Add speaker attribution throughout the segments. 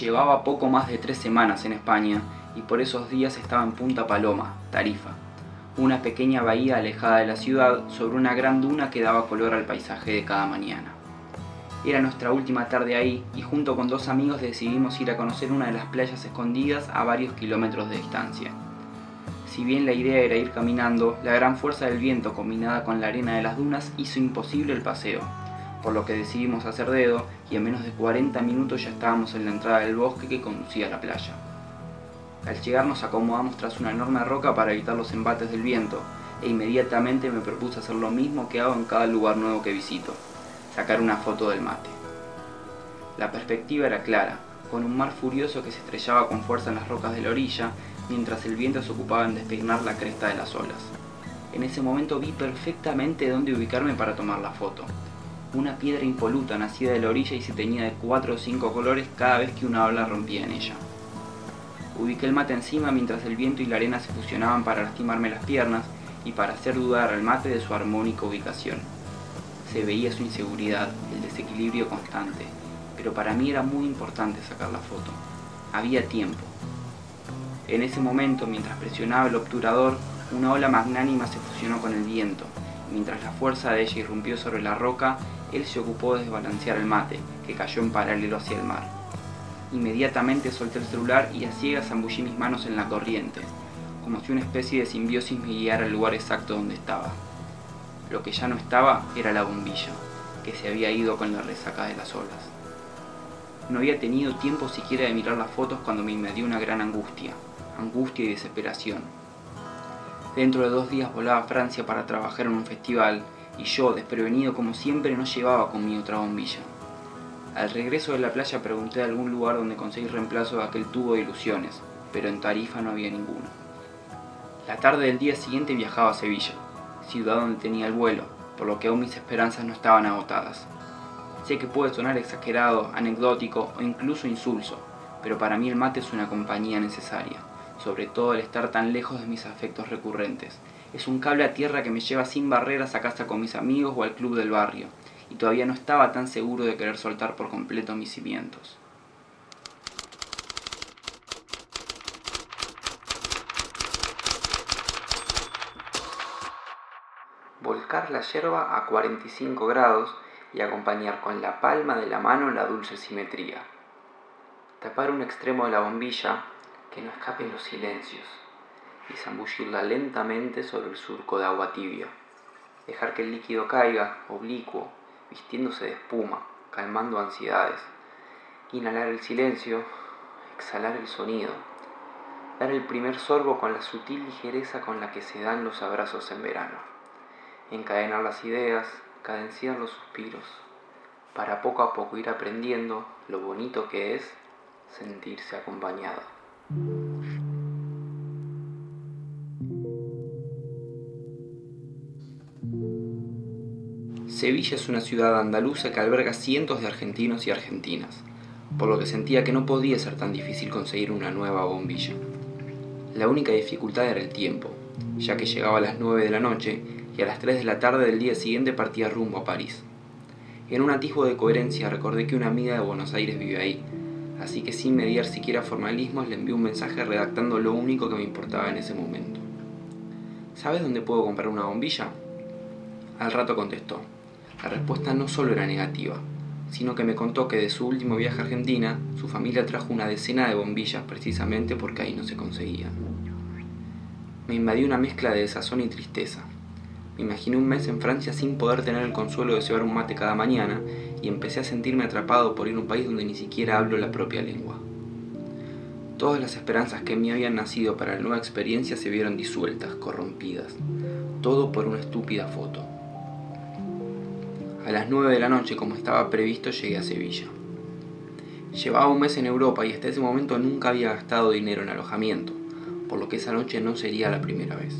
Speaker 1: Llevaba poco más de tres semanas en España y por esos días estaba en Punta Paloma, Tarifa, una pequeña bahía alejada de la ciudad sobre una gran duna que daba color al paisaje de cada mañana. Era nuestra última tarde ahí y junto con dos amigos decidimos ir a conocer una de las playas escondidas a varios kilómetros de distancia. Si bien la idea era ir caminando, la gran fuerza del viento combinada con la arena de las dunas hizo imposible el paseo por lo que decidimos hacer dedo y en menos de 40 minutos ya estábamos en la entrada del bosque que conducía a la playa. Al llegar nos acomodamos tras una enorme roca para evitar los embates del viento e inmediatamente me propuse hacer lo mismo que hago en cada lugar nuevo que visito, sacar una foto del mate. La perspectiva era clara, con un mar furioso que se estrellaba con fuerza en las rocas de la orilla mientras el viento se ocupaba en despeinar la cresta de las olas. En ese momento vi perfectamente dónde ubicarme para tomar la foto, una piedra impoluta nacida de la orilla y se teñía de cuatro o cinco colores cada vez que una ola rompía en ella. Ubiqué el mate encima mientras el viento y la arena se fusionaban para lastimarme las piernas y para hacer dudar al mate de su armónica ubicación. Se veía su inseguridad, el desequilibrio constante, pero para mí era muy importante sacar la foto. Había tiempo. En ese momento, mientras presionaba el obturador, una ola magnánima se fusionó con el viento. Mientras la fuerza de ella irrumpió sobre la roca, él se ocupó de desbalancear el mate, que cayó en paralelo hacia el mar. Inmediatamente solté el celular y a ciegas zambullí mis manos en la corriente, como si una especie de simbiosis me guiara al lugar exacto donde estaba. Lo que ya no estaba era la bombilla, que se había ido con la resaca de las olas. No había tenido tiempo siquiera de mirar las fotos cuando me invadió una gran angustia, angustia y desesperación. Dentro de dos días volaba a Francia para trabajar en un festival y yo, desprevenido como siempre, no llevaba conmigo otra bombilla. Al regreso de la playa pregunté de algún lugar donde conseguir reemplazo de aquel tubo de ilusiones, pero en Tarifa no había ninguno. La tarde del día siguiente viajaba a Sevilla, ciudad donde tenía el vuelo, por lo que aún mis esperanzas no estaban agotadas. Sé que puede sonar exagerado, anecdótico o incluso insulso, pero para mí el mate es una compañía necesaria, sobre todo al estar tan lejos de mis afectos recurrentes, es un cable a tierra que me lleva sin barreras a casa con mis amigos o al club del barrio, y todavía no estaba tan seguro de querer soltar por completo mis cimientos. Volcar la yerba a 45 grados y acompañar con la palma de la mano la dulce simetría. Tapar un extremo de la bombilla, que no escapen los silencios y zambullirla lentamente sobre el surco de agua tibia. Dejar que el líquido caiga, oblicuo, vistiéndose de espuma, calmando ansiedades. Inhalar el silencio, exhalar el sonido. Dar el primer sorbo con la sutil ligereza con la que se dan los abrazos en verano. Encadenar las ideas, cadenciar los suspiros, para poco a poco ir aprendiendo lo bonito que es sentirse acompañado. Sevilla es una ciudad andaluza que alberga cientos de argentinos y argentinas, por lo que sentía que no podía ser tan difícil conseguir una nueva bombilla. La única dificultad era el tiempo, ya que llegaba a las 9 de la noche y a las 3 de la tarde del día siguiente partía rumbo a París. En un atisbo de coherencia recordé que una amiga de Buenos Aires vive ahí, así que sin mediar siquiera formalismos le envié un mensaje redactando lo único que me importaba en ese momento. ¿Sabes dónde puedo comprar una bombilla? Al rato contestó, la respuesta no solo era negativa, sino que me contó que de su último viaje a Argentina, su familia trajo una decena de bombillas precisamente porque ahí no se conseguían. Me invadió una mezcla de desazón y tristeza. Me imaginé un mes en Francia sin poder tener el consuelo de llevar un mate cada mañana y empecé a sentirme atrapado por ir a un país donde ni siquiera hablo la propia lengua. Todas las esperanzas que en mí habían nacido para la nueva experiencia se vieron disueltas, corrompidas, todo por una estúpida foto. A las 9 de la noche, como estaba previsto, llegué a Sevilla. Llevaba un mes en Europa y hasta ese momento nunca había gastado dinero en alojamiento, por lo que esa noche no sería la primera vez.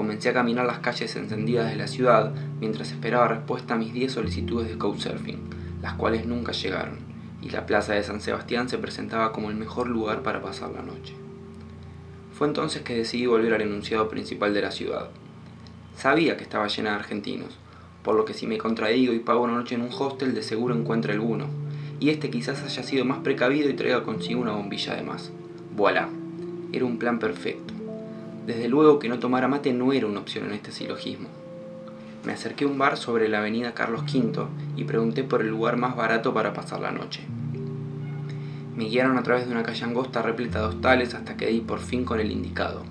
Speaker 1: Comencé a caminar las calles encendidas de la ciudad mientras esperaba respuesta a mis 10 solicitudes de couchsurfing, las cuales nunca llegaron, y la plaza de San Sebastián se presentaba como el mejor lugar para pasar la noche. Fue entonces que decidí volver al enunciado principal de la ciudad. Sabía que estaba llena de argentinos, por lo que si me contradigo y pago una noche en un hostel de seguro encuentro alguno, y este quizás haya sido más precavido y traiga consigo una bombilla de más. Voilà, era un plan perfecto. Desde luego que no tomara mate no era una opción en este silogismo. Me acerqué a un bar sobre la avenida Carlos V y pregunté por el lugar más barato para pasar la noche. Me guiaron a través de una calle angosta repleta de hostales hasta que di por fin con el indicado.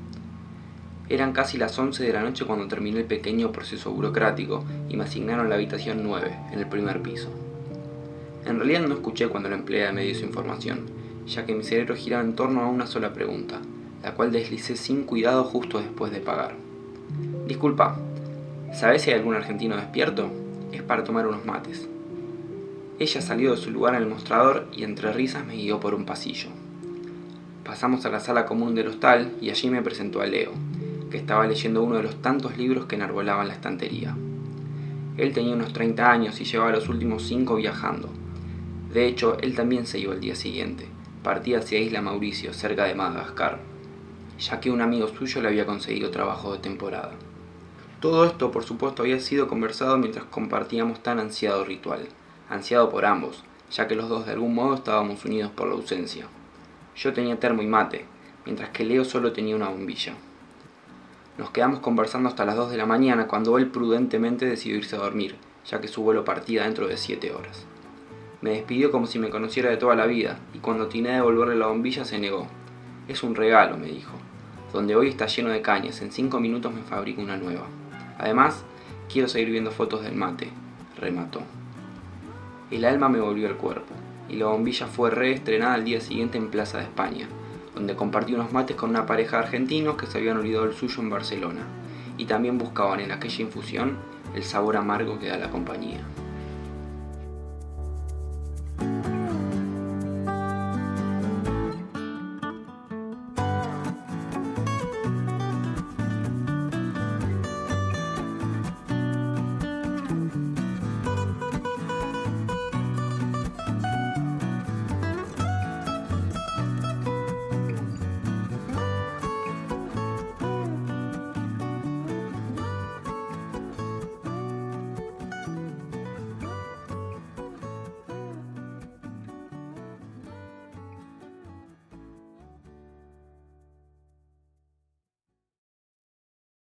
Speaker 1: Eran casi las 11 de la noche cuando terminé el pequeño proceso burocrático y me asignaron la habitación 9, en el primer piso. En realidad no escuché cuando la empleada me dio su información, ya que mi cerebro giraba en torno a una sola pregunta, la cual deslicé sin cuidado justo después de pagar. Disculpa, ¿sabes si hay algún argentino despierto? Es para tomar unos mates. Ella salió de su lugar en el mostrador y entre risas me guió por un pasillo. Pasamos a la sala común del hostal y allí me presentó a Leo, que estaba leyendo uno de los tantos libros que enarbolaban la estantería. Él tenía unos 30 años y llevaba los últimos 5 viajando. De hecho, él también se iba el día siguiente. Partía hacia Isla Mauricio, cerca de Madagascar, ya que un amigo suyo le había conseguido trabajo de temporada. Todo esto, por supuesto, había sido conversado mientras compartíamos tan ansiado ritual, ansiado por ambos, ya que los dos de algún modo estábamos unidos por la ausencia. Yo tenía termo y mate, mientras que Leo solo tenía una bombilla. Nos quedamos conversando hasta las 2 de la mañana cuando él prudentemente decidió irse a dormir, ya que su vuelo partía dentro de 7 horas. Me despidió como si me conociera de toda la vida, y cuando tiné de devolverle la bombilla se negó. Es un regalo, me dijo. Donde hoy está lleno de cañas, en 5 minutos me fabrico una nueva. Además, quiero seguir viendo fotos del mate, remató. El alma me volvió al cuerpo, y la bombilla fue reestrenada al día siguiente en Plaza de España, donde compartí unos mates con una pareja de argentinos que se habían olvidado el suyo en Barcelona, y también buscaban en aquella infusión el sabor amargo que da la compañía.